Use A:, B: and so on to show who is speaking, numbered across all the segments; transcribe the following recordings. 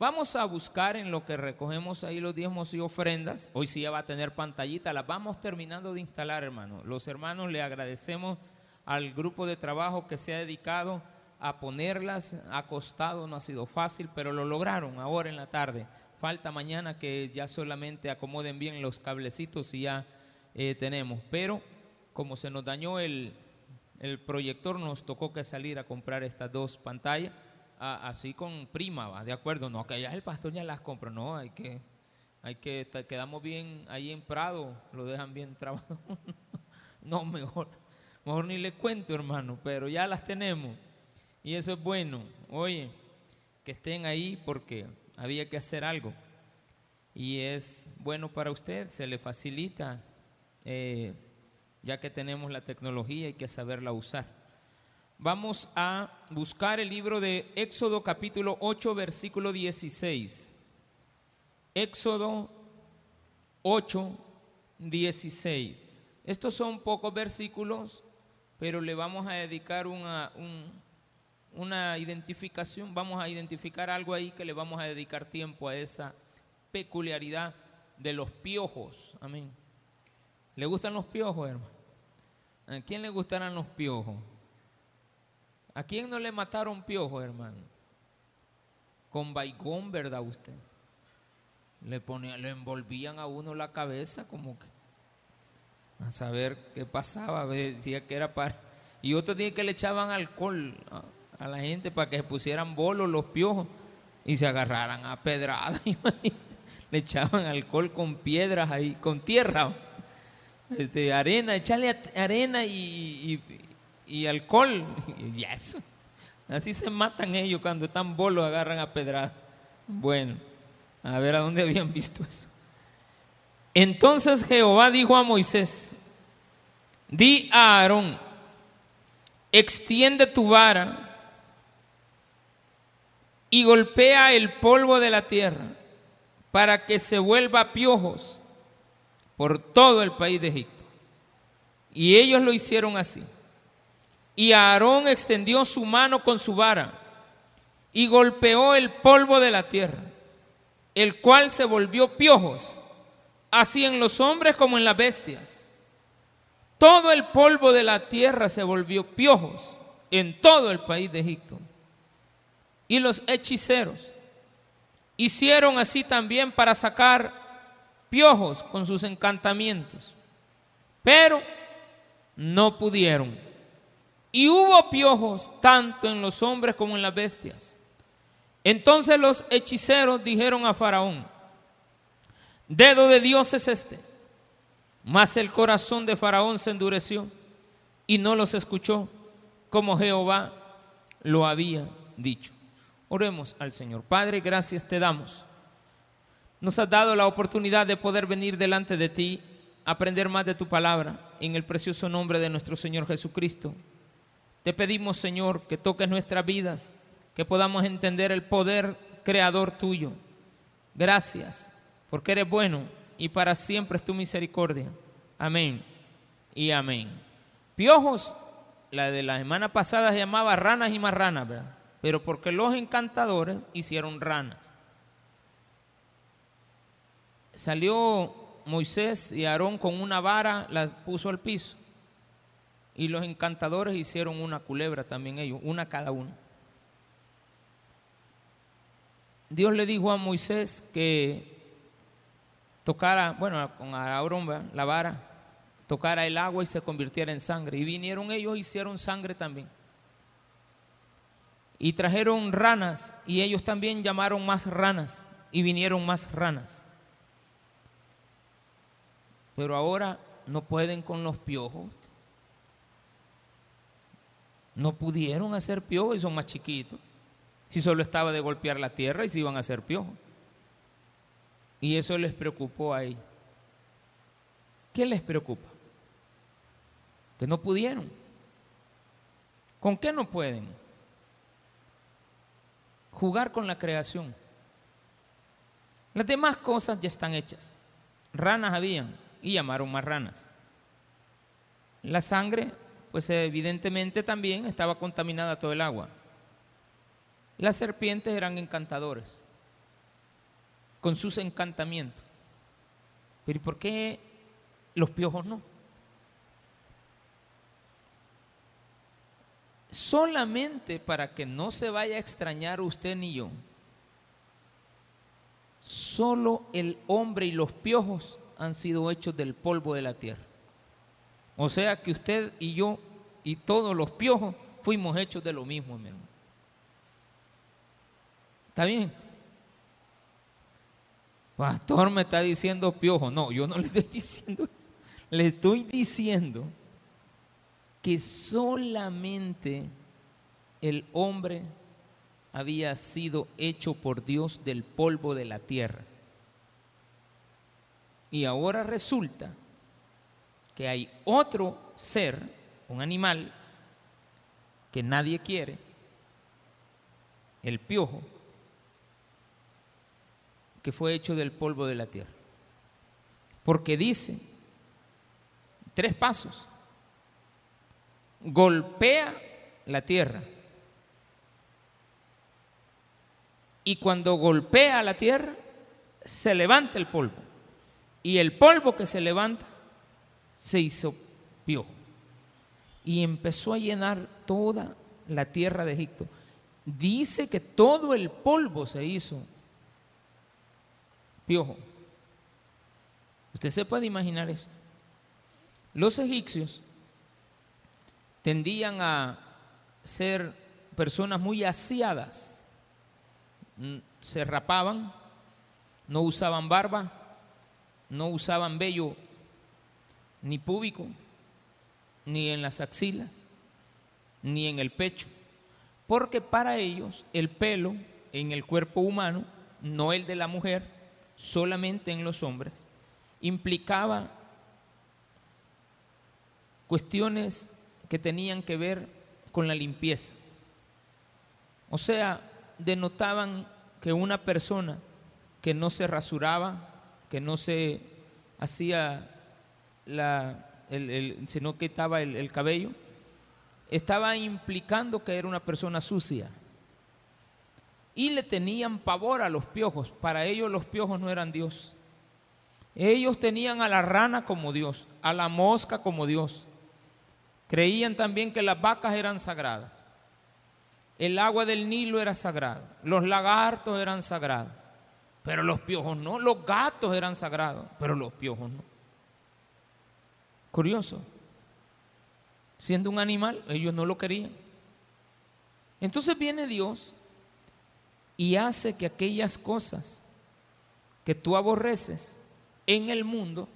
A: Vamos a buscar en lo que recogemos ahí los diezmos y ofrendas. Hoy sí ya va a tener pantallita. Las vamos terminando de instalar, hermano. Los hermanos le agradecemos al grupo de trabajo que se ha dedicado a ponerlas. Ha costado, no ha sido fácil, pero lo lograron ahora en la tarde. Falta mañana que ya solamente acomoden bien los cablecitos y ya eh, tenemos. Pero como se nos dañó el, el proyector, nos tocó que salir a comprar estas dos pantallas así con prima, ¿va? de acuerdo, no, que ya el pastor ya las compra, no, hay que, hay que, quedamos bien ahí en Prado, lo dejan bien trabajado. no, mejor, mejor ni le cuento, hermano, pero ya las tenemos. Y eso es bueno. Oye, que estén ahí porque había que hacer algo. Y es bueno para usted, se le facilita, eh, ya que tenemos la tecnología, hay que saberla usar. Vamos a buscar el libro de Éxodo capítulo 8, versículo 16. Éxodo 8, 16. Estos son pocos versículos, pero le vamos a dedicar una, una identificación, vamos a identificar algo ahí que le vamos a dedicar tiempo a esa peculiaridad de los piojos. Amén. ¿Le gustan los piojos, hermano? ¿A quién le gustarán los piojos? ¿A quién no le mataron piojo, hermano? Con baigón, ¿verdad usted? Le, ponían, le envolvían a uno la cabeza como que a saber qué pasaba, decía que era para... Y otro día que le echaban alcohol a, la gente para que se pusieran bolos los piojos y se agarraran a pedradas. le echaban alcohol con piedras ahí, con tierra, este, arena, echarle arena y alcohol. Y eso. Así se matan ellos cuando están bolos, agarran a pedrada. Bueno, a ver a dónde habían visto eso. Entonces Jehová dijo a Moisés, di a Aarón, extiende tu vara y golpea el polvo de la tierra para que se vuelva piojos por todo el país de Egipto. Y ellos lo hicieron así. Y Aarón extendió su mano con su vara y golpeó el polvo de la tierra, el cual se volvió piojos, así en los hombres como en las bestias. Todo el polvo de la tierra se volvió piojos en todo el país de Egipto. Y los hechiceros hicieron así también para sacar piojos con sus encantamientos, pero no pudieron y hubo piojos tanto en los hombres como en las bestias. Entonces los hechiceros dijeron a Faraón, dedo de Dios es este. Mas el corazón de Faraón se endureció y no los escuchó como Jehová lo había dicho. Oremos al Señor. Padre, gracias te damos. Nos has dado la oportunidad de poder venir delante de ti, aprender más de tu palabra, en el precioso nombre de nuestro Señor Jesucristo. Te pedimos, Señor, que toques nuestras vidas, que podamos entender el poder creador tuyo. Gracias, porque eres bueno y para siempre es tu misericordia. Amén y amén. Piojos, la de la semana pasada se llamaba ranas y marranas, ¿verdad? Pero porque los encantadores hicieron ranas. Salió Moisés y Aarón con una vara, la puso al piso. Y los encantadores hicieron una culebra también ellos, una cada uno. Dios le dijo a Moisés que tocara, bueno, con Aarón, la vara, tocara el agua y se convirtiera en sangre. Y vinieron ellos hicieron sangre también. Y trajeron ranas y ellos también llamaron más ranas y vinieron más ranas. Pero ahora no pueden con los piojos. No pudieron hacer piojo y son más chiquitos. Si solo estaba de golpear la tierra y se iban a hacer piojo. Y eso les preocupó a ellos. ¿Qué les preocupa? Que no pudieron. ¿Con qué no pueden? Jugar con la creación. Las demás cosas ya están hechas. Ranas habían y llamaron más ranas. La sangre pues evidentemente también estaba contaminada todo el agua. Las serpientes eran encantadores. con sus encantamientos. Pero ¿y por qué los piojos no? Solamente para que no se vaya a extrañar usted ni yo, solo el hombre y los piojos han sido hechos del polvo de la tierra. O sea que usted y yo y todos los piojos fuimos hechos de lo mismo, hermano. ¿Está bien? Pastor me está diciendo piojo. No, yo no le estoy diciendo eso. Le estoy diciendo que solamente el hombre había sido hecho por Dios del polvo de la tierra. Y ahora resulta que hay otro ser, un animal, que nadie quiere, el piojo, que fue hecho del polvo de la tierra. Porque dice, tres pasos, golpea la tierra. Y cuando golpea la tierra, se levanta el polvo. Y el polvo que se levanta se hizo piojo. Y empezó a llenar toda la tierra de Egipto. Dice que todo el polvo se hizo piojo. Usted se puede imaginar esto. Los egipcios tendían a ser personas muy aseadas. Mm, se rapaban, no usaban barba, no usaban vello ni púbico, ni en las axilas, ni en el pecho, porque para ellos el pelo en el cuerpo humano, no el de la mujer, solamente en los hombres, implicaba cuestiones que tenían que ver con la limpieza. O sea, denotaban que una persona que no se rasuraba, que no se hacía la, el, sino que estaba el, el cabello, estaba implicando que era una persona sucia. Y le tenían pavor a los piojos. Para ellos los piojos no eran Dios. Ellos tenían a la rana como Dios, a la mosca como Dios. Creían también que las vacas eran sagradas. El agua del Nilo era sagrado. Los lagartos eran sagrados. Pero los piojos no. Los gatos eran sagrados. Pero los piojos no. Curioso. Siendo un animal, ellos no lo querían. Entonces viene Dios y hace que aquellas cosas que tú aborreces en el mundo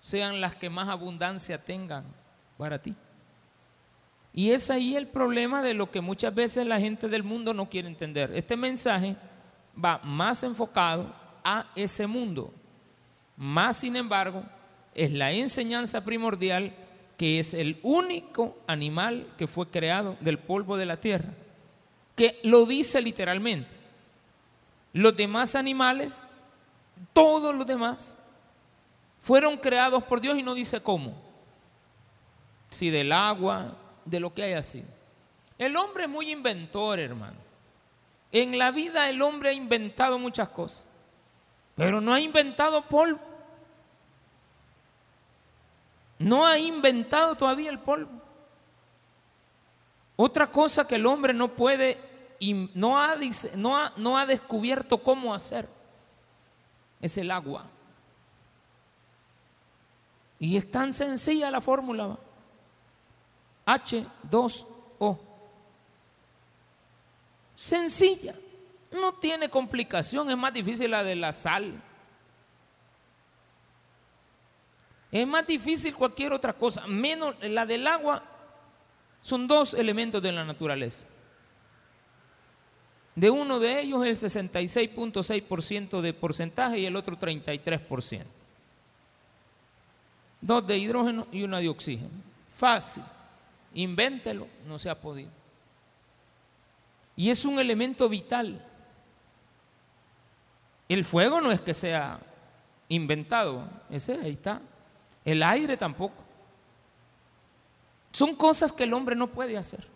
A: sean las que más abundancia tengan para ti. Y es ahí el problema de lo que muchas veces la gente del mundo no quiere entender. Este mensaje va más enfocado a ese mundo. Más sin embargo, es la enseñanza primordial que es el único animal que fue creado del polvo de la tierra, que lo dice literalmente. Los demás animales, todos los demás, fueron creados por Dios y no dice cómo. Si del agua, de lo que haya sido. El hombre es muy inventor, hermano. En la vida el hombre ha inventado muchas cosas, pero no ha inventado polvo. No ha inventado todavía el polvo. Otra cosa que el hombre no puede, no ha, no ha, no ha descubierto cómo hacer, es el agua. Y es tan sencilla la fórmula. H2O. Sencilla, no tiene complicación, es más difícil la de la sal. Es más difícil cualquier otra cosa, menos la del agua. Son dos elementos de la naturaleza. De uno de ellos el 66.6% de porcentaje y el otro 33%. Dos de hidrógeno y una de oxígeno. Fácil. Invéntelo, no se ha podido. Y es un elemento vital. El fuego no es que sea inventado, ese ahí está. El aire tampoco. Son cosas que el hombre no puede hacer.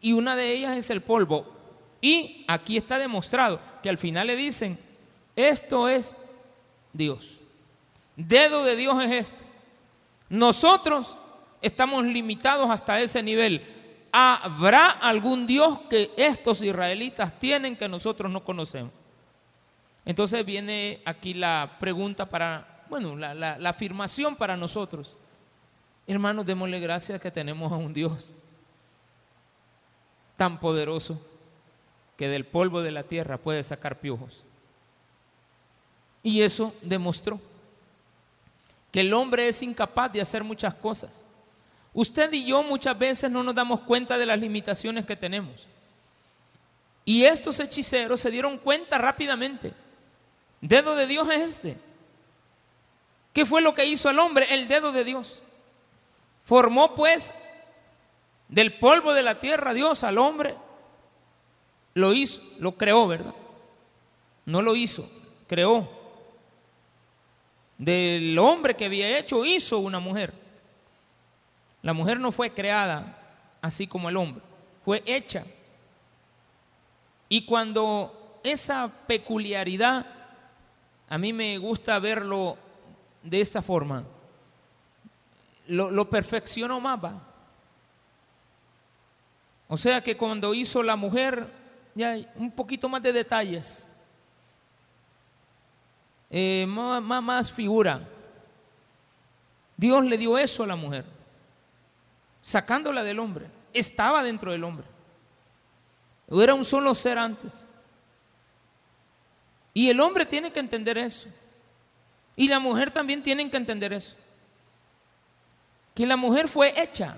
A: Y una de ellas es el polvo. Y aquí está demostrado que al final le dicen, Esto es Dios. Dedo de Dios es este. Nosotros estamos limitados hasta ese nivel. ¿Habrá algún Dios que estos israelitas tienen que nosotros no conocemos? Entonces viene aquí la pregunta para, bueno, la, afirmación para nosotros. Hermanos, démosle gracias que tenemos a un Dios tan poderoso que del polvo de la tierra puede sacar piojos. Y eso demostró que el hombre es incapaz de hacer muchas cosas. Usted y yo muchas veces no nos damos cuenta de las limitaciones que tenemos. Y estos hechiceros se dieron cuenta rápidamente. Dedo de Dios es este. ¿Qué fue lo que hizo el hombre? El dedo de Dios. Formó pues del polvo de la tierra Dios al hombre. Lo hizo, lo creó, ¿verdad? No lo hizo, creó del hombre que había hecho, hizo una mujer. La mujer no fue creada así como el hombre, fue hecha. Y cuando esa peculiaridad, a mí me gusta verlo de esta forma, lo, lo perfeccionó más. O sea que cuando hizo la mujer, ya hay un poquito más de detalles. Eh, más, más figura. Dios le dio eso a la mujer, sacándola del hombre. Estaba dentro del hombre. Era un solo ser antes. Y el hombre tiene que entender eso. Y la mujer también tiene que entender eso. Que la mujer fue hecha.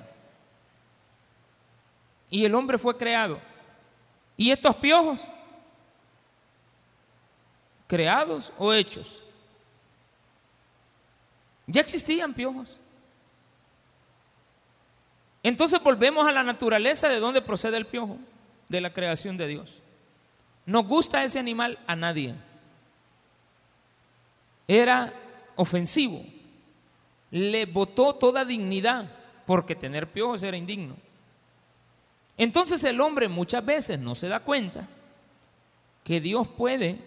A: Y el hombre fue creado. Y estos piojos creados o hechos. Ya existían piojos. Entonces volvemos a la naturaleza de donde procede el piojo, de la creación de Dios. ¿Nos gusta ese animal? A nadie. Era ofensivo. Le botó toda dignidad, porque tener piojos era indigno. Entonces el hombre muchas veces no se da cuenta que Dios puede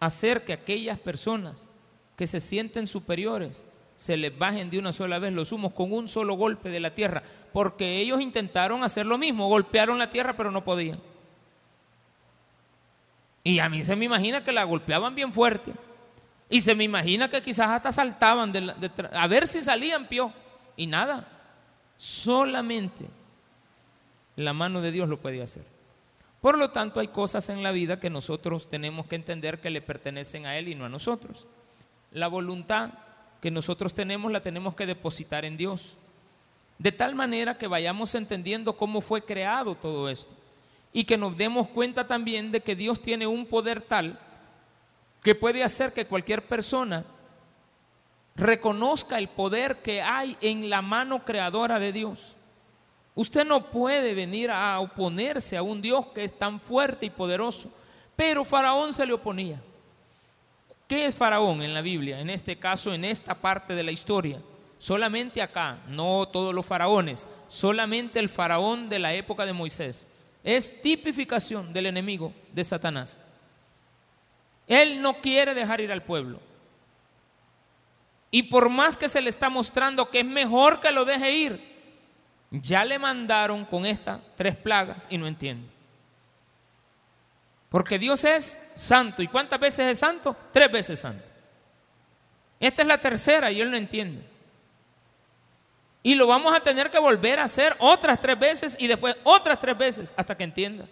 A: hacer que aquellas personas que se sienten superiores se les bajen de una sola vez los humos con un solo golpe de la tierra, porque ellos intentaron hacer lo mismo, golpearon la tierra pero no podían. Y a mí se me imagina que la golpeaban bien fuerte. Y se me imagina que quizás hasta saltaban a ver si salían pio. Y nada, solamente la mano de Dios lo puede hacer. Por lo tanto, hay cosas en la vida que nosotros tenemos que entender que le pertenecen a Él y no a nosotros. La voluntad que nosotros tenemos la tenemos que depositar en Dios. De tal manera que vayamos entendiendo cómo fue creado todo esto. Y que nos demos cuenta también de que Dios tiene un poder tal que puede hacer que cualquier persona reconozca el poder que hay en la mano creadora de Dios. Usted no puede venir a oponerse a un Dios que es tan fuerte y poderoso. Pero Faraón se le oponía. ¿Qué es Faraón en la Biblia? En este caso, en esta parte de la historia. Solamente acá, no todos los faraones, solamente el faraón de la época de Moisés. Es tipificación del enemigo de Satanás. Él no quiere dejar ir al pueblo. Y por más que se le está mostrando que es mejor que lo deje ir, ya le mandaron con estas tres plagas y no entiende. Porque Dios es santo. ¿Y cuántas veces es santo? Tres veces santo. Esta es la tercera y él no entiende. Y lo vamos a tener que volver a hacer otras tres veces y después otras tres veces hasta que entienda.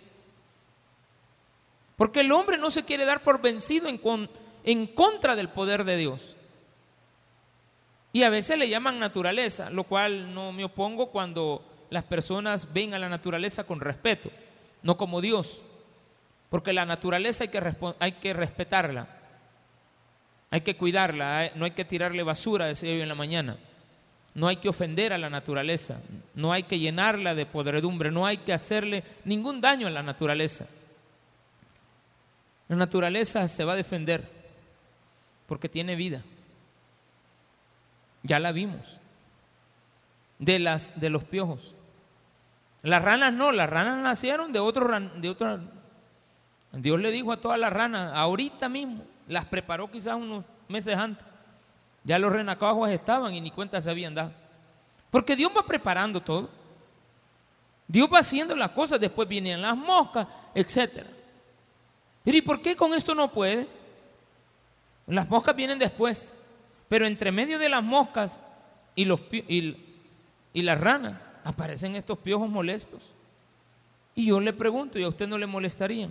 A: Porque el hombre no se quiere dar por vencido en, contra del poder de Dios. Y a veces le llaman naturaleza, lo cual no me opongo cuando las personas ven a la naturaleza con respeto, no como Dios. Porque la naturaleza hay que, hay que respetarla, hay que cuidarla, no hay que tirarle basura, decía yo en la mañana. No hay que ofender a la naturaleza, no hay que llenarla de podredumbre, no hay que hacerle ningún daño a la naturaleza. La naturaleza se va a defender porque tiene vida. Ya la vimos. De, las, de los piojos. Las ranas no, las ranas nacieron de otro, de otro Dios le dijo a todas las ranas, ahorita mismo, las preparó quizás unos meses antes. Ya los renacuajos estaban y ni cuenta se habían dado. Porque Dios va preparando todo. Dios va haciendo las cosas, después vienen las moscas, etc. ¿y por qué con esto no puede? Las moscas vienen después. Pero entre medio de las moscas y, los, y, y las ranas aparecen estos piojos molestos. Y yo le pregunto, ¿y a usted no le molestarían?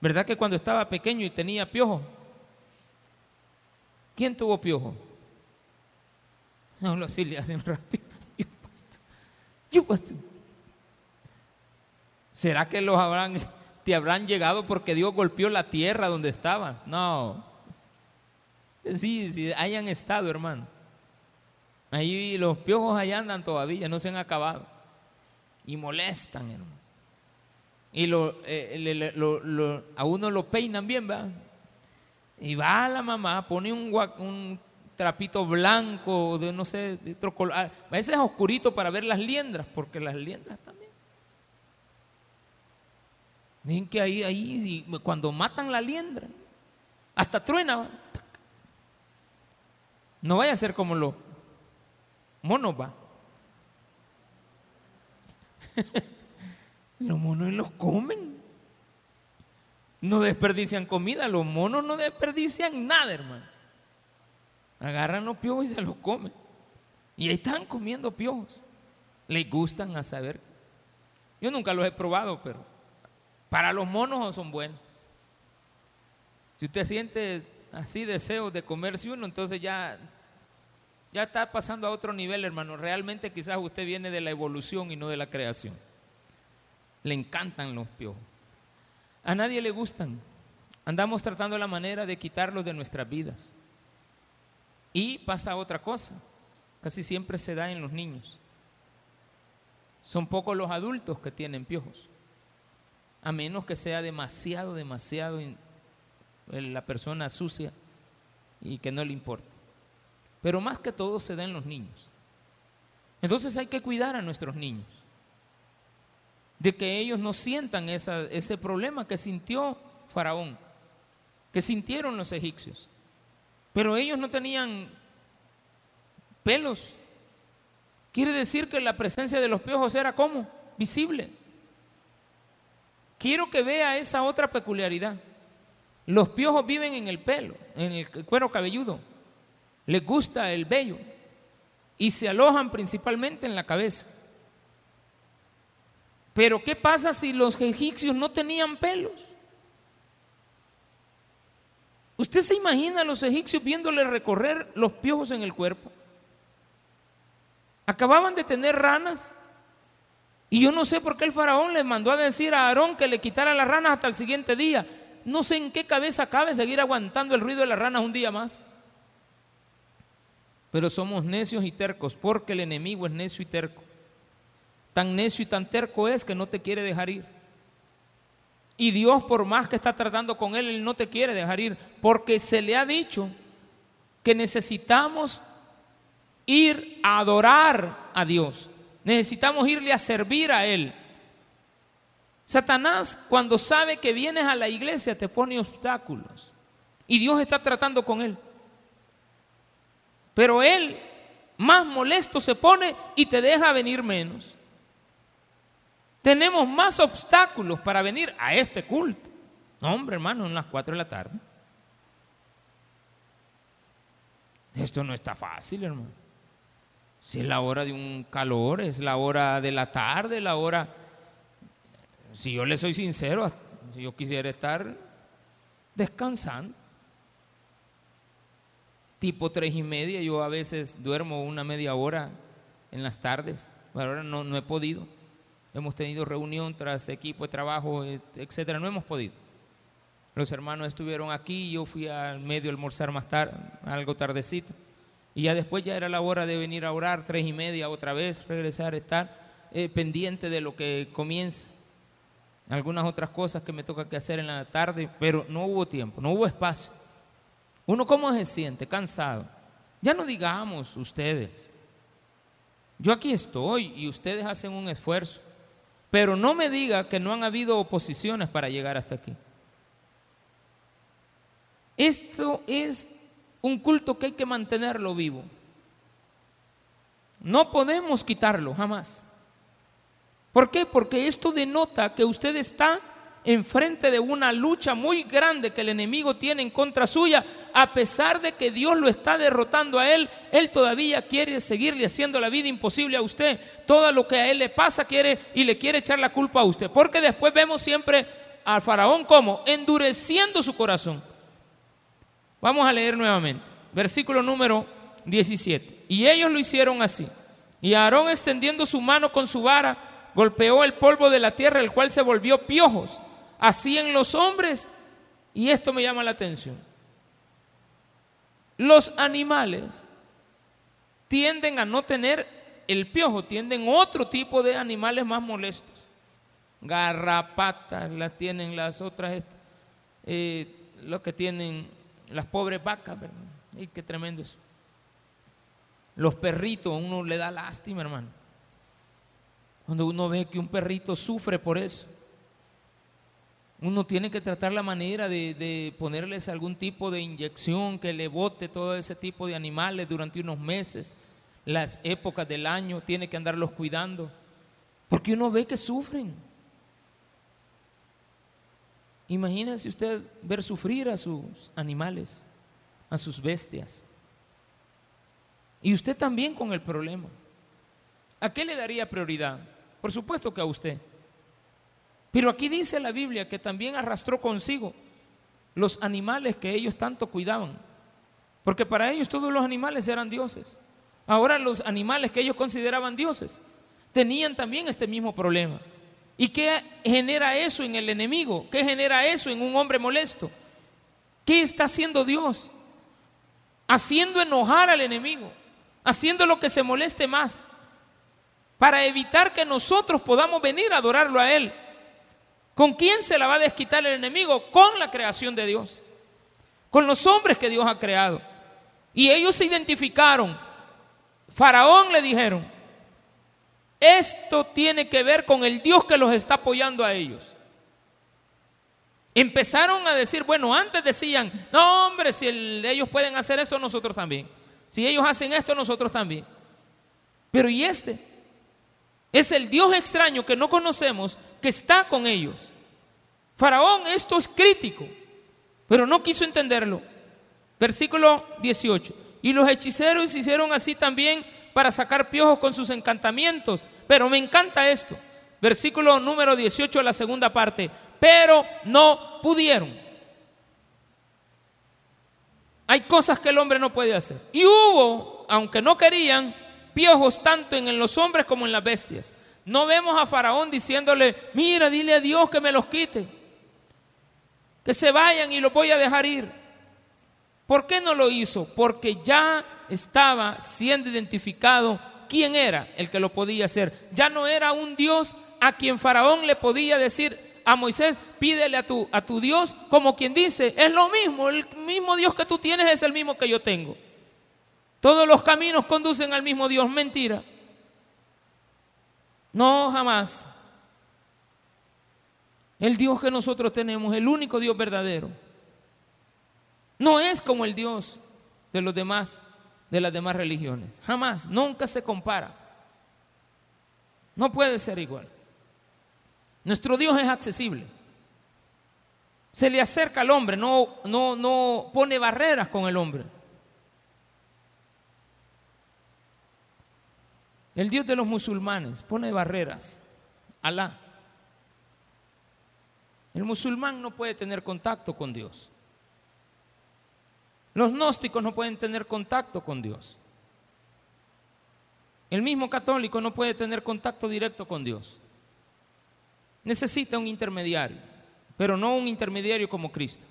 A: ¿Verdad que cuando estaba pequeño y tenía piojo? ¿Quién tuvo piojo? No, lo así le hacen rápido. Yo. ¿Será que los habrán, te habrán llegado porque Dios golpeó la tierra donde estabas? No. Sí, sí, hayan estado, hermano. Ahí los piojos allá andan todavía, no se han acabado. Y molestan, hermano. Y eh, lo, a uno lo peinan bien, ¿verdad? Y va la mamá, pone un, trapito blanco, de no sé, de otro color. A veces es oscurito para ver las liendras, porque las liendras también. Miren que ahí, ahí, cuando matan la liendra, hasta truena. No vaya a ser como los monos, va. los monos los comen. No desperdician comida, los monos no desperdician nada, hermano. Agarran los piojos y se los comen. Y ahí están comiendo piojos. Les gustan a saber. Yo nunca los he probado, pero para los monos son buenos. Si usted siente así deseos de comerse uno, entonces ya, ya está pasando a otro nivel, hermano. Realmente quizás usted viene de la evolución y no de la creación. Le encantan los piojos. A nadie le gustan. Andamos tratando la manera de quitarlos de nuestras vidas. Y pasa otra cosa, casi siempre se da en los niños. Son pocos los adultos que tienen piojos, a menos que sea demasiado, demasiado la persona sucia y que no le importe. Pero más que todo se da en los niños. Entonces hay que cuidar a nuestros niños, de que ellos no sientan ese problema que sintió Faraón, que sintieron los egipcios. Pero ellos no tenían pelos. Quiere decir que la presencia de los piojos era como visible. Quiero que vea esa otra peculiaridad. Los piojos viven en el pelo, en el cuero cabelludo. Les gusta el vello y se alojan principalmente en la cabeza. Pero ¿qué pasa si los egipcios no tenían pelos? ¿Usted se imagina a los egipcios viéndole recorrer los piojos en el cuerpo? Acababan de tener ranas y yo no sé por qué el faraón le mandó a decir a Aarón que le quitara las ranas hasta el siguiente día. No sé en qué cabeza cabe seguir aguantando el ruido de las ranas un día más. Pero somos necios y tercos porque el enemigo es necio y terco. Tan necio y tan terco es que no te quiere dejar ir. Y Dios, por más que está tratando con él, él no te quiere dejar ir, porque se le ha dicho que necesitamos ir a adorar a Dios. Necesitamos irle a servir a Él. Satanás, cuando sabe que vienes a la iglesia, te pone obstáculos. Y Dios está tratando con él. Pero él más molesto se pone y te deja venir menos. Tenemos más obstáculos para venir a este culto. No, hombre, hermano, en las 4 de la tarde. Esto no está fácil, hermano. Si es la hora de un calor, es la hora de la tarde, la hora... Si yo le soy sincero, si yo quisiera estar descansando. Tipo tres y media, yo a veces duermo una media hora en las tardes, pero ahora no, no he podido hemos tenido reunión tras equipo de trabajo, etcétera, no hemos podido. Los hermanos estuvieron aquí, yo fui al medio a almorzar más tarde, algo tardecito, y ya después ya era la hora de venir a orar, tres y media otra vez, regresar, estar eh, pendiente de lo que comienza. Algunas otras cosas que me toca que hacer en la tarde, pero no hubo tiempo, no hubo espacio. Uno cómo se siente, cansado. Ya no digamos ustedes. Yo aquí estoy y ustedes hacen un esfuerzo. Pero no me diga que no han habido oposiciones para llegar hasta aquí. Esto es un culto que hay que mantenerlo vivo. No podemos quitarlo jamás. ¿Por qué? Porque esto denota que usted está enfrente de una lucha muy grande que el enemigo tiene en contra suya, a pesar de que Dios lo está derrotando a él, él todavía quiere seguirle haciendo la vida imposible a usted. Todo lo que a él le pasa quiere y le quiere echar la culpa a usted, porque después vemos siempre al faraón como endureciendo su corazón. Vamos a leer nuevamente, versículo número 17. Y ellos lo hicieron así. Y Aarón extendiendo su mano con su vara, golpeó el polvo de la tierra, el cual se volvió piojos así en los hombres. Y esto me llama la atención. Los animales tienden a no tener el piojo, tienden otro tipo de animales más molestos. Garrapatas las tienen las otras, eh, lo que tienen las pobres vacas, ¿verdad? Y qué tremendo eso. Los perritos, uno le da lástima, hermano. Cuando uno ve que un perrito sufre por eso. Uno tiene que tratar la manera de, ponerles algún tipo de inyección que le bote todo ese tipo de animales durante unos meses, las épocas del año, tiene que andarlos cuidando, porque uno ve que sufren. Imagínese usted ver sufrir a sus animales, a sus bestias. Y usted también con el problema. ¿A qué le daría prioridad? Por supuesto que a usted. Pero aquí dice la Biblia que también arrastró consigo los animales que ellos tanto cuidaban. Porque para ellos todos los animales eran dioses. Ahora los animales que ellos consideraban dioses tenían también este mismo problema. ¿Y qué genera eso en el enemigo? ¿Qué genera eso en un hombre molesto? ¿Qué está haciendo Dios? Haciendo enojar al enemigo, haciendo lo que se moleste más, para evitar que nosotros podamos venir a adorarlo a Él. ¿Con quién se la va a desquitar el enemigo? Con la creación de Dios. Con los hombres que Dios ha creado. Y ellos se identificaron. Faraón le dijeron, esto tiene que ver con el Dios que los está apoyando a ellos. Empezaron a decir, bueno, antes decían, no hombre, si ellos pueden hacer esto, nosotros también. Si ellos hacen esto, nosotros también. Pero ¿y este? Es el Dios extraño que no conocemos que está con ellos. Faraón, esto es crítico, pero no quiso entenderlo. Versículo 18. Y los hechiceros hicieron así también para sacar piojos con sus encantamientos. Pero me encanta esto. Versículo número 18, la segunda parte. Pero no pudieron. Hay cosas que el hombre no puede hacer. Y hubo, aunque no querían, piojos tanto en los hombres como en las bestias. No vemos a Faraón diciéndole, mira, dile a Dios que me los quite, que se vayan y los voy a dejar ir. ¿Por qué no lo hizo? Porque ya estaba siendo identificado quién era el que lo podía hacer. Ya no era un Dios a quien Faraón le podía decir a Moisés, pídele a tu, a tu Dios, como quien dice, es lo mismo, el mismo Dios que tú tienes es el mismo que yo tengo. Todos los caminos conducen al mismo Dios. Mentira. No, jamás. El Dios que nosotros tenemos, el único Dios verdadero, no es como el Dios de los demás, de las demás religiones. Jamás, nunca se compara. No puede ser igual. Nuestro Dios es accesible. Se le acerca al hombre, no, no, no pone barreras con el hombre. El Dios de los musulmanes pone barreras. Alá. El musulmán no puede tener contacto con Dios. Los gnósticos no pueden tener contacto con Dios. El mismo católico no puede tener contacto directo con Dios. Necesita un intermediario, pero no un intermediario como Cristo,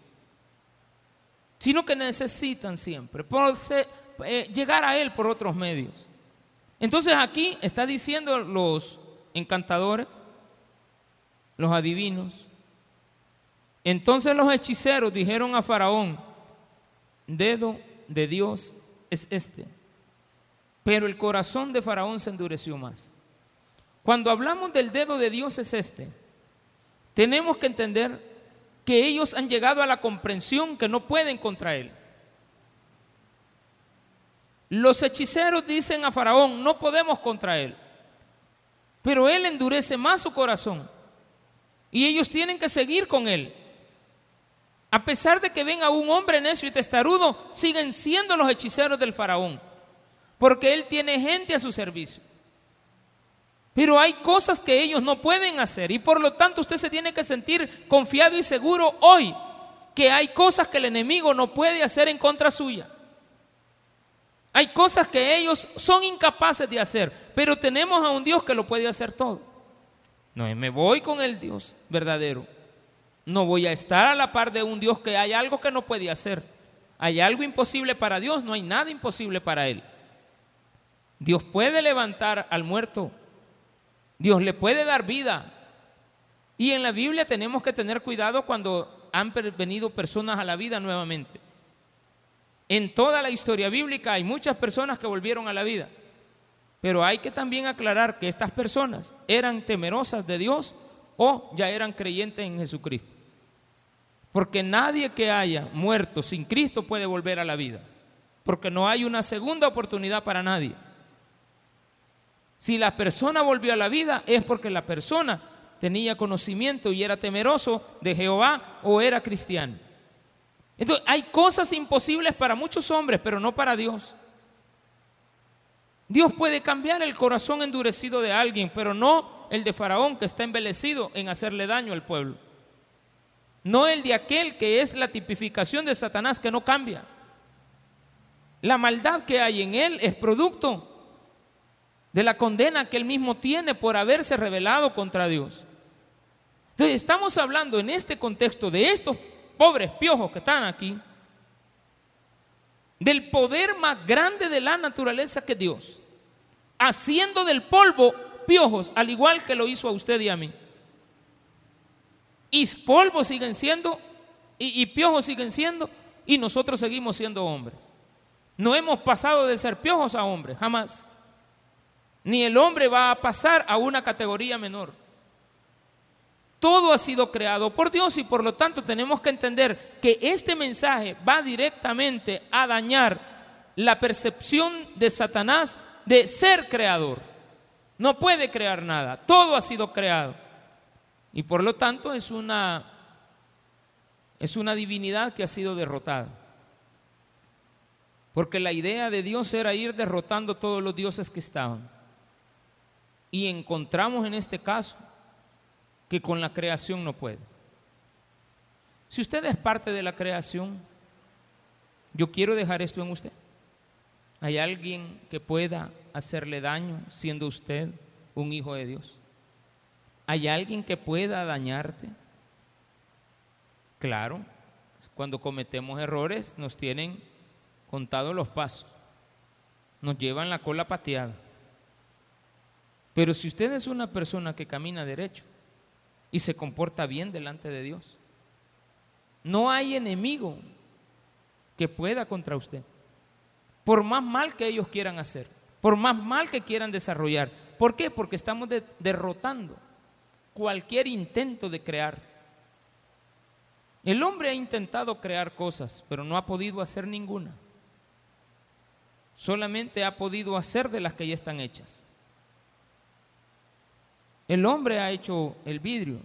A: sino que necesitan siempre eh, llegar a Él por otros medios. Entonces aquí está diciendo los encantadores, los adivinos. Entonces los hechiceros dijeron a Faraón, dedo de Dios es este. Pero el corazón de Faraón se endureció más. Cuando hablamos del dedo de Dios es este, tenemos que entender que ellos han llegado a la comprensión que no pueden contra él. Los hechiceros dicen a Faraón, no podemos contra él. Pero él endurece más su corazón. Y ellos tienen que seguir con él. A pesar de que ven a un hombre necio y testarudo, siguen siendo los hechiceros del faraón. Porque él tiene gente a su servicio. Pero hay cosas que ellos no pueden hacer. Y por lo tanto usted se tiene que sentir confiado y seguro hoy que hay cosas que el enemigo no puede hacer en contra suya. Hay cosas que ellos son incapaces de hacer, pero tenemos a un Dios que lo puede hacer todo. No, me voy con el Dios verdadero. No voy a estar a la par de un Dios que hay algo que no puede hacer. Hay algo imposible para Dios, no hay nada imposible para Él. Dios puede levantar al muerto. Dios le puede dar vida. Y en la Biblia tenemos que tener cuidado cuando han venido personas a la vida nuevamente. En toda la historia bíblica hay muchas personas que volvieron a la vida. Pero hay que también aclarar que estas personas eran temerosas de Dios o ya eran creyentes en Jesucristo. Porque nadie que haya muerto sin Cristo puede volver a la vida. Porque no hay una segunda oportunidad para nadie. Si la persona volvió a la vida es porque la persona tenía conocimiento y era temeroso de Jehová o era cristiano. Entonces, hay cosas imposibles para muchos hombres, pero no para Dios. Dios puede cambiar el corazón endurecido de alguien, pero no el de Faraón que está embelecido en hacerle daño al pueblo. No el de aquel que es la tipificación de Satanás que no cambia. La maldad que hay en él es producto de la condena que él mismo tiene por haberse rebelado contra Dios. Entonces estamos hablando en este contexto de estos pobres piojos que están aquí, del poder más grande de la naturaleza que Dios, haciendo del polvo piojos, al igual que lo hizo a usted y a mí. Y polvo siguen siendo, y, y piojos siguen siendo, y nosotros seguimos siendo hombres. No hemos pasado de ser piojos a hombres, jamás. Ni el hombre va a pasar a una categoría menor. Todo ha sido creado por Dios y por lo tanto tenemos que entender que este mensaje va directamente a dañar la percepción de Satanás de ser creador. No puede crear nada, todo ha sido creado. Y por lo tanto es una es una divinidad que ha sido derrotada. Porque la idea de Dios era ir derrotando todos los dioses que estaban. Y encontramos en este caso que con la creación no puede. Si usted es parte de la creación, yo quiero dejar esto en usted. ¿Hay alguien que pueda hacerle daño siendo usted un hijo de Dios? ¿Hay alguien que pueda dañarte? Claro, cuando cometemos errores nos tienen contados los pasos, nos llevan la cola pateada. Pero si usted es una persona que camina derecho, y se comporta bien delante de Dios. No hay enemigo que pueda contra usted. Por más mal que ellos quieran hacer, por más mal que quieran desarrollar. ¿Por qué? Porque estamos derrotando cualquier intento de crear. El hombre ha intentado crear cosas, pero no ha podido hacer ninguna. Solamente ha podido hacer de las que ya están hechas. El hombre ha hecho el vidrio,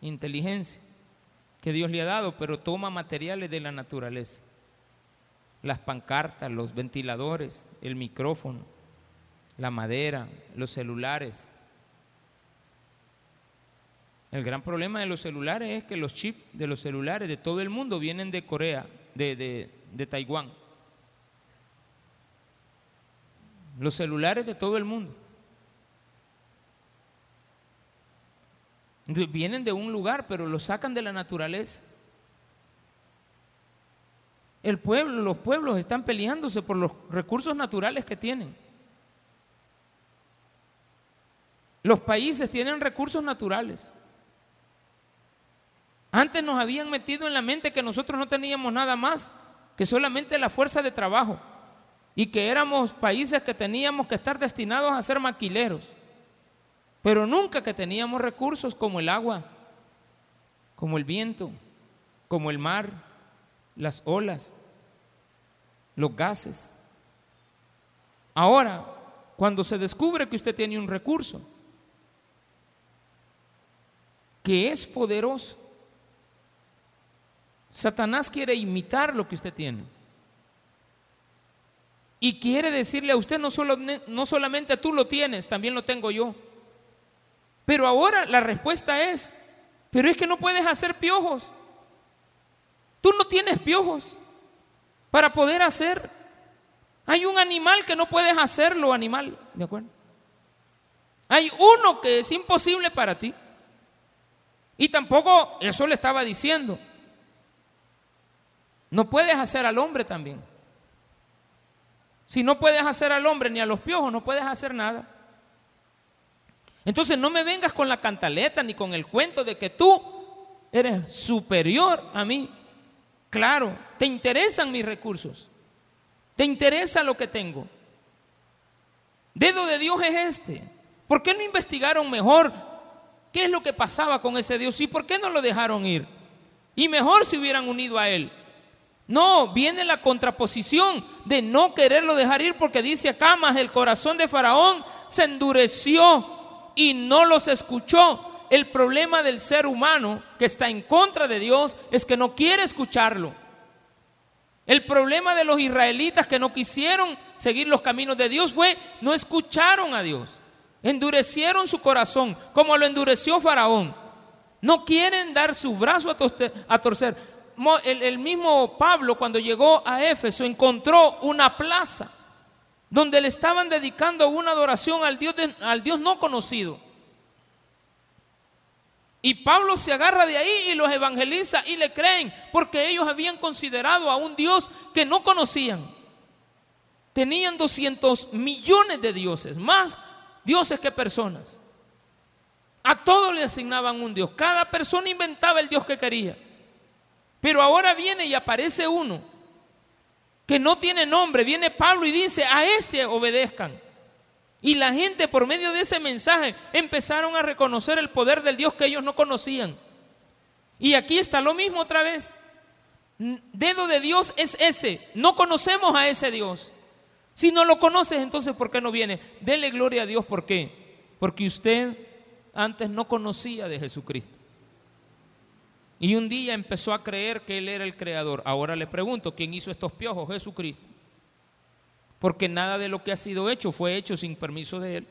A: inteligencia que Dios le ha dado, pero toma materiales de la naturaleza. Las pancartas, los ventiladores, el micrófono, la madera, los celulares. El gran problema de los celulares es que los chips de los celulares de todo el mundo vienen de Corea, de, de Taiwán. Los celulares de todo el mundo. vienen de un lugar, pero lo sacan de la naturaleza. El pueblo, los pueblos están peleándose por los recursos naturales que tienen. Los países tienen recursos naturales. Antes nos habían metido en la mente que nosotros no teníamos nada más que solamente la fuerza de trabajo y que éramos países que teníamos que estar destinados a ser maquileros pero nunca que teníamos recursos como el agua, como el viento, como el mar, las olas, los gases. Ahora, cuando se descubre que usted tiene un recurso que es poderoso, Satanás quiere imitar lo que usted tiene. Y quiere decirle a usted, no, solo, no solamente tú lo tienes, también lo tengo yo. Pero ahora la respuesta es, pero es que no puedes hacer piojos. Tú no tienes piojos para poder hacer. Hay un animal que no puedes hacerlo, animal, ¿de acuerdo? Hay uno que es imposible para ti. Y tampoco eso le estaba diciendo. No puedes hacer al hombre también. Si no puedes hacer al hombre ni a los piojos, no puedes hacer nada. Entonces no me vengas con la cantaleta ni con el cuento de que tú eres superior a mí. Claro, te interesan mis recursos. Te interesa lo que tengo. Dedo de Dios es este. ¿Por qué no investigaron mejor qué es lo que pasaba con ese Dios y por qué no lo dejaron ir? Y mejor si hubieran unido a Él. No, viene la contraposición de no quererlo dejar ir porque dice acá, más el corazón de Faraón se endureció y no los escuchó. El problema del ser humano que está en contra de Dios es que no quiere escucharlo. El problema de los israelitas que no quisieron seguir los caminos de Dios fue no escucharon a Dios. Endurecieron su corazón como lo endureció Faraón. No quieren dar su brazo a torcer. El, mismo Pablo cuando llegó a Éfeso encontró una plaza donde le estaban dedicando una adoración al Dios, al Dios no conocido. Y Pablo se agarra de ahí y los evangeliza y le creen porque ellos habían considerado a un Dios que no conocían. Tenían 200 millones de dioses, más dioses que personas. A todos le asignaban un Dios. Cada persona inventaba el Dios que quería. Pero ahora viene y aparece uno que no tiene nombre. Viene Pablo y dice, a este obedezcan. Y la gente por medio de ese mensaje empezaron a reconocer el poder del Dios que ellos no conocían. Y aquí está lo mismo otra vez. Dedo de Dios es ese. No conocemos a ese Dios. Si no lo conoces, entonces ¿por qué no viene? Dele gloria a Dios. ¿Por qué? Porque usted antes no conocía de Jesucristo. Y un día empezó a creer que Él era el creador. Ahora le pregunto, ¿quién hizo estos piojos? Jesucristo. Porque nada de lo que ha sido hecho fue hecho sin permiso de Él.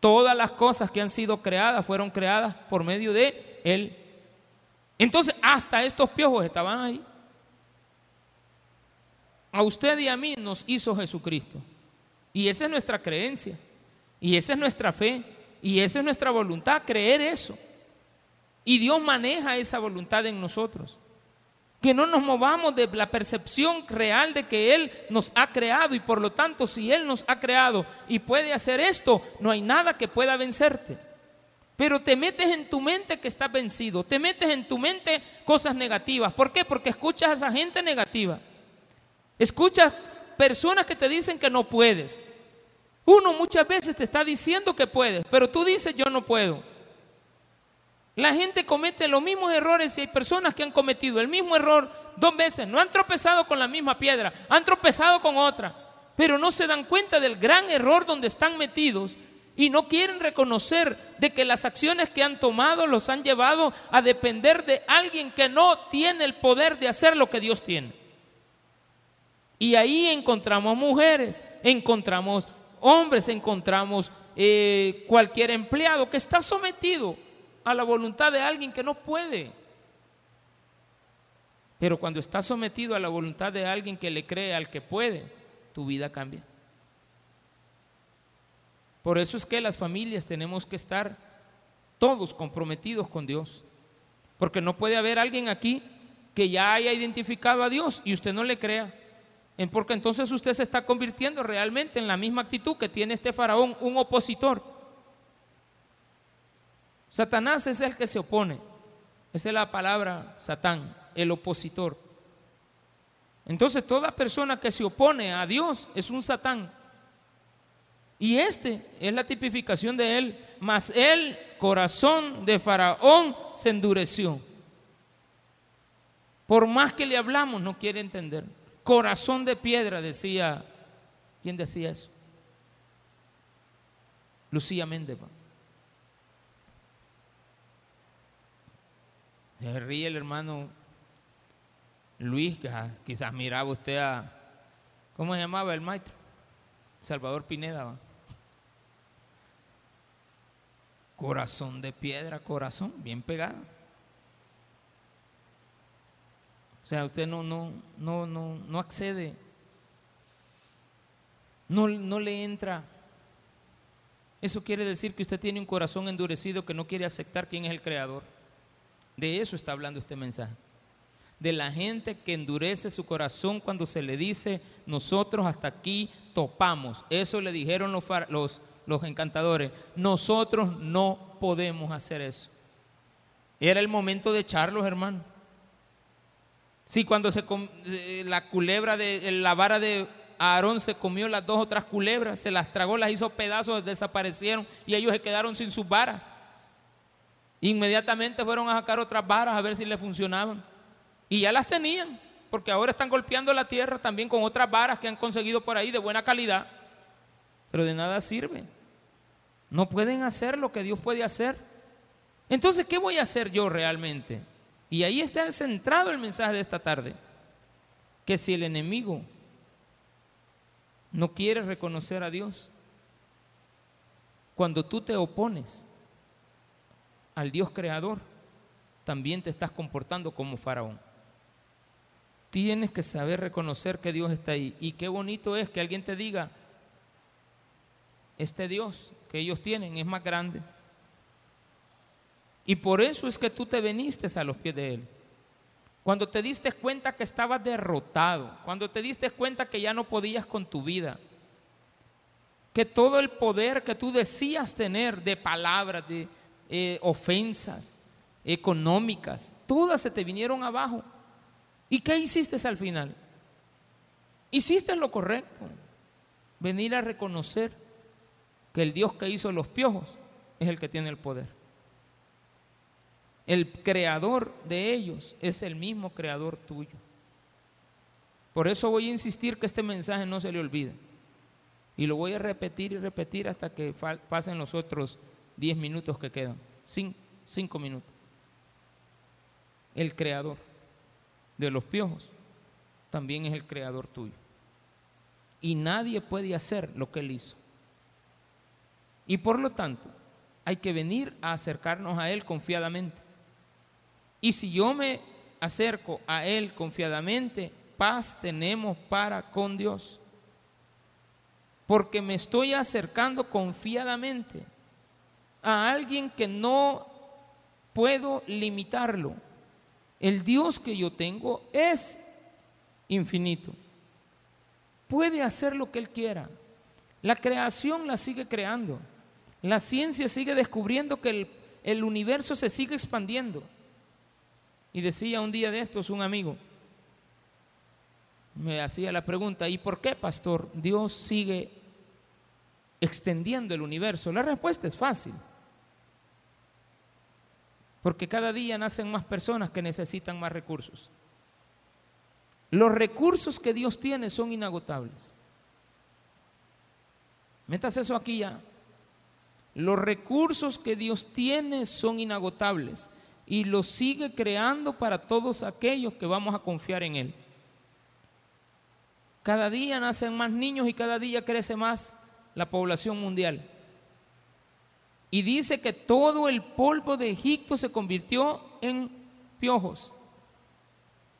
A: Todas las cosas que han sido creadas fueron creadas por medio de Él. Entonces, hasta estos piojos estaban ahí. A usted y a mí nos hizo Jesucristo. Y esa es nuestra creencia. Y esa es nuestra fe. Y esa es nuestra voluntad, creer eso. Y Dios maneja esa voluntad en nosotros. Que no nos movamos de la percepción real de que Él nos ha creado y por lo tanto si Él nos ha creado y puede hacer esto, no hay nada que pueda vencerte. Pero te metes en tu mente que estás vencido, te metes en tu mente cosas negativas. ¿Por qué? Porque escuchas a esa gente negativa. Escuchas personas que te dicen que no puedes. Uno muchas veces te está diciendo que puedes, pero tú dices yo no puedo. La gente comete los mismos errores y hay personas que han cometido el mismo error dos veces. No han tropezado con la misma piedra, han tropezado con otra, pero no se dan cuenta del gran error donde están metidos y no quieren reconocer de que las acciones que han tomado los han llevado a depender de alguien que no tiene el poder de hacer lo que Dios tiene. Y ahí encontramos mujeres, encontramos hombres, encontramos eh, cualquier empleado que está sometido a la voluntad de alguien que no puede. Pero cuando estás sometido a la voluntad de alguien que le cree al que puede, tu vida cambia. Por eso es que las familias tenemos que estar todos comprometidos con Dios. Porque no puede haber alguien aquí que ya haya identificado a Dios y usted no le crea. Porque entonces usted se está convirtiendo realmente en la misma actitud que tiene este faraón, un opositor. Satanás es el que se opone. Esa es la palabra Satán, el opositor. Entonces toda persona que se opone a Dios es un Satán. Y este es la tipificación de él. Mas el corazón de Faraón se endureció. Por más que le hablamos, no quiere entender. Corazón de piedra, decía. ¿Quién decía eso? Lucía Méndez. Se ríe el hermano Luis, quizás miraba usted a, ¿cómo se llamaba el maestro? Salvador Pineda. Corazón de piedra, corazón, bien pegado. O sea, usted no, no, no, no, no accede. No, no le entra. Eso quiere decir que usted tiene un corazón endurecido que no quiere aceptar quién es el creador. De eso está hablando este mensaje. De la gente que endurece su corazón cuando se le dice, nosotros hasta aquí topamos. Eso le dijeron los, los, los encantadores. Nosotros no podemos hacer eso. Era el momento de echarlos, hermano. Sí, cuando se eh, la culebra de la vara de Aarón se comió las dos otras culebras, se las tragó, las hizo pedazos, desaparecieron y ellos se quedaron sin sus varas. Inmediatamente fueron a sacar otras varas a ver si le funcionaban. Y ya las tenían, porque ahora están golpeando la tierra también con otras varas que han conseguido por ahí de buena calidad. Pero de nada sirve. No pueden hacer lo que Dios puede hacer. Entonces, ¿qué voy a hacer yo realmente? Y ahí está centrado el mensaje de esta tarde. Que si el enemigo no quiere reconocer a Dios, cuando tú te opones al Dios creador, también te estás comportando como faraón. Tienes que saber reconocer que Dios está ahí. Y qué bonito es que alguien te diga, este Dios que ellos tienen es más grande. Y por eso es que tú te veniste a los pies de Él. Cuando te diste cuenta que estabas derrotado, cuando te diste cuenta que ya no podías con tu vida, que todo el poder que tú decías tener de palabras, de, eh, ofensas económicas, todas se te vinieron abajo. ¿Y qué hiciste al final? Hiciste lo correcto. Venir a reconocer que el Dios que hizo los piojos es el que tiene el poder. El creador de ellos es el mismo creador tuyo. Por eso voy a insistir que este mensaje no se le olvide. Y lo voy a repetir y repetir hasta que pasen los otros 10 minutos que quedan, 5 minutos. El creador de los piojos también es el creador tuyo. Y nadie puede hacer lo que él hizo. Y por lo tanto, hay que venir a acercarnos a él confiadamente. Y si yo me acerco a él confiadamente, paz tenemos para con Dios. Porque me estoy acercando confiadamente a alguien que no puedo limitarlo. El Dios que yo tengo es infinito. Puede hacer lo que Él quiera. La creación la sigue creando. La ciencia sigue descubriendo que el, el universo se sigue expandiendo. Y decía un día de estos un amigo, me hacía la pregunta, ¿y por qué, pastor, Dios sigue extendiendo el universo? La respuesta es fácil. Porque cada día nacen más personas que necesitan más recursos. Los recursos que Dios tiene son inagotables. Metas eso aquí ya. Los recursos que Dios tiene son inagotables y los sigue creando para todos aquellos que vamos a confiar en Él. Cada día nacen más niños y cada día crece más la población mundial. Y dice que todo el polvo de Egipto se convirtió en piojos.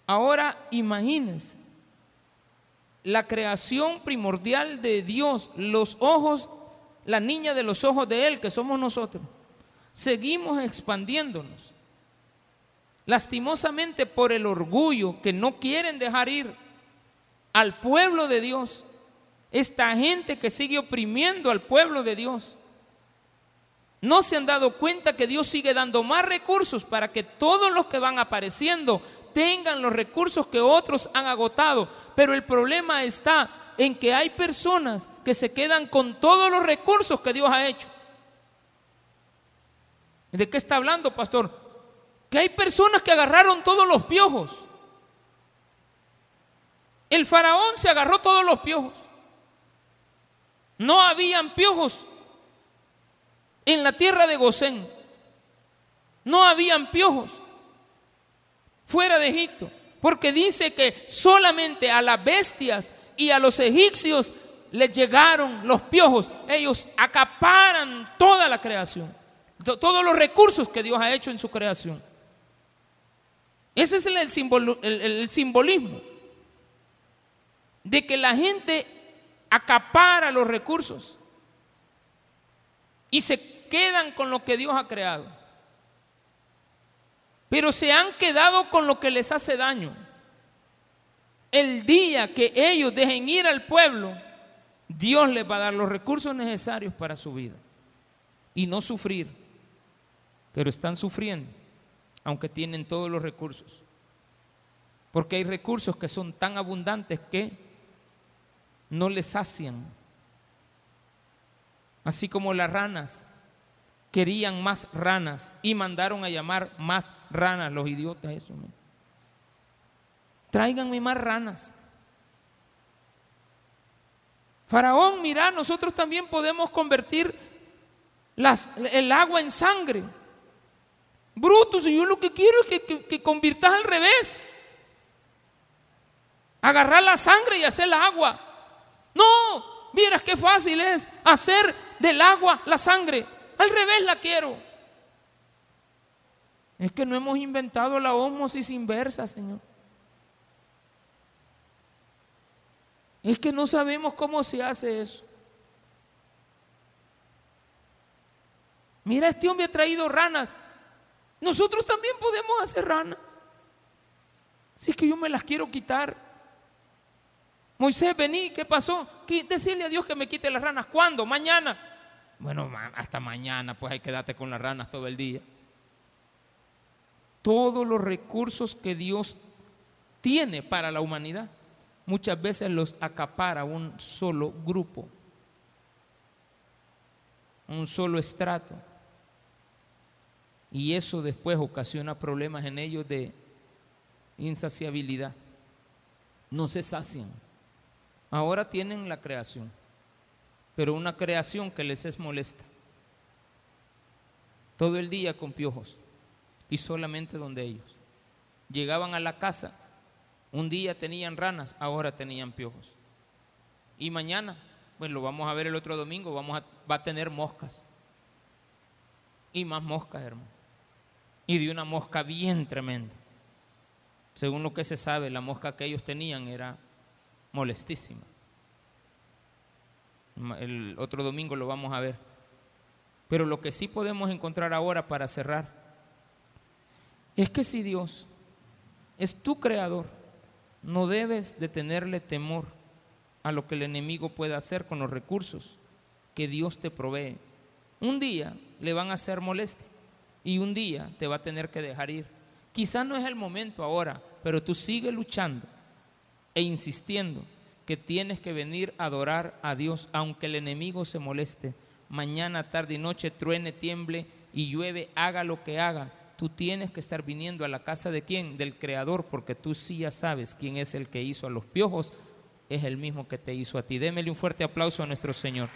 A: Ahora imagínense, la creación primordial de Dios, los ojos, la niña de los ojos de Él, que somos nosotros, seguimos expandiéndonos. Lastimosamente por el orgullo que no quieren dejar ir al pueblo de Dios, esta gente que sigue oprimiendo al pueblo de Dios, no se han dado cuenta que Dios sigue dando más recursos para que todos los que van apareciendo tengan los recursos que otros han agotado. Pero el problema está en que hay personas que se quedan con todos los recursos que Dios ha hecho. ¿De qué está hablando, pastor? Que hay personas que agarraron todos los piojos El faraón se agarró todos los piojos. No habían piojos en la tierra de Gosén. No habían piojos fuera de Egipto. Porque dice que solamente a las bestias y a los egipcios les llegaron los piojos. Ellos acaparan toda la creación. Todos los recursos que Dios ha hecho en su creación. Ese es el, simbolismo de que la gente acapara los recursos y se quedan con lo que Dios ha creado. Pero se han quedado con lo que les hace daño. El día que ellos dejen ir al pueblo, Dios les va a dar los recursos necesarios para su vida y no sufrir. Pero están sufriendo aunque tienen todos los recursos. Porque hay recursos que son tan abundantes que no les sacian. Así como las ranas querían más ranas y mandaron a llamar más ranas los idiotas eso. Tráiganme más ranas. Faraón, mira, nosotros también podemos convertir el agua en sangre. Bruto, si yo lo que quiero es que, que, convirtas al revés. Agarrar la sangre y hacer la agua. No, miras qué fácil es hacer del agua la sangre. Al revés la quiero. Es que no hemos inventado la osmosis inversa, Señor. Es que no sabemos cómo se hace eso. Mira, este hombre ha traído ranas. Nosotros también podemos hacer ranas. Si es que yo me las quiero quitar. Moisés, vení, ¿qué pasó? Decirle a Dios que me quite las ranas. ¿Cuándo? Mañana. Bueno, hasta mañana, pues hay que darte con las ranas todo el día. Todos los recursos que Dios tiene para la humanidad, muchas veces los acapara un solo grupo, un solo estrato. Y eso después ocasiona problemas en ellos de insaciabilidad. No se sacian. Ahora tienen la creación, pero una creación que les es molesta. Todo el día con piojos y solamente donde ellos. Llegaban a la casa, un día tenían ranas, ahora tenían piojos. Y mañana, pues lo vamos a ver el otro domingo, vamos a, va a tener moscas. Y más moscas, hermano y de una mosca bien tremenda. Según lo que se sabe, la mosca que ellos tenían era molestísima. El otro domingo lo vamos a ver. Pero lo que sí podemos encontrar ahora para cerrar es que si Dios es tu creador, no debes de tenerle temor a lo que el enemigo pueda hacer con los recursos que Dios te provee. Un día le van a hacer molestia y un día te va a tener que dejar ir. Quizás no es el momento ahora, pero tú sigue luchando e insistiendo que tienes que venir a adorar a Dios, aunque el enemigo se moleste. Mañana, tarde y noche truene, tiemble y llueve, haga lo que haga. Tú tienes que estar viniendo a la casa de quién? Del Creador, porque tú sí ya sabes quién es el que hizo a los piojos, es el mismo que te hizo a ti. Démele un fuerte aplauso a nuestro Señor.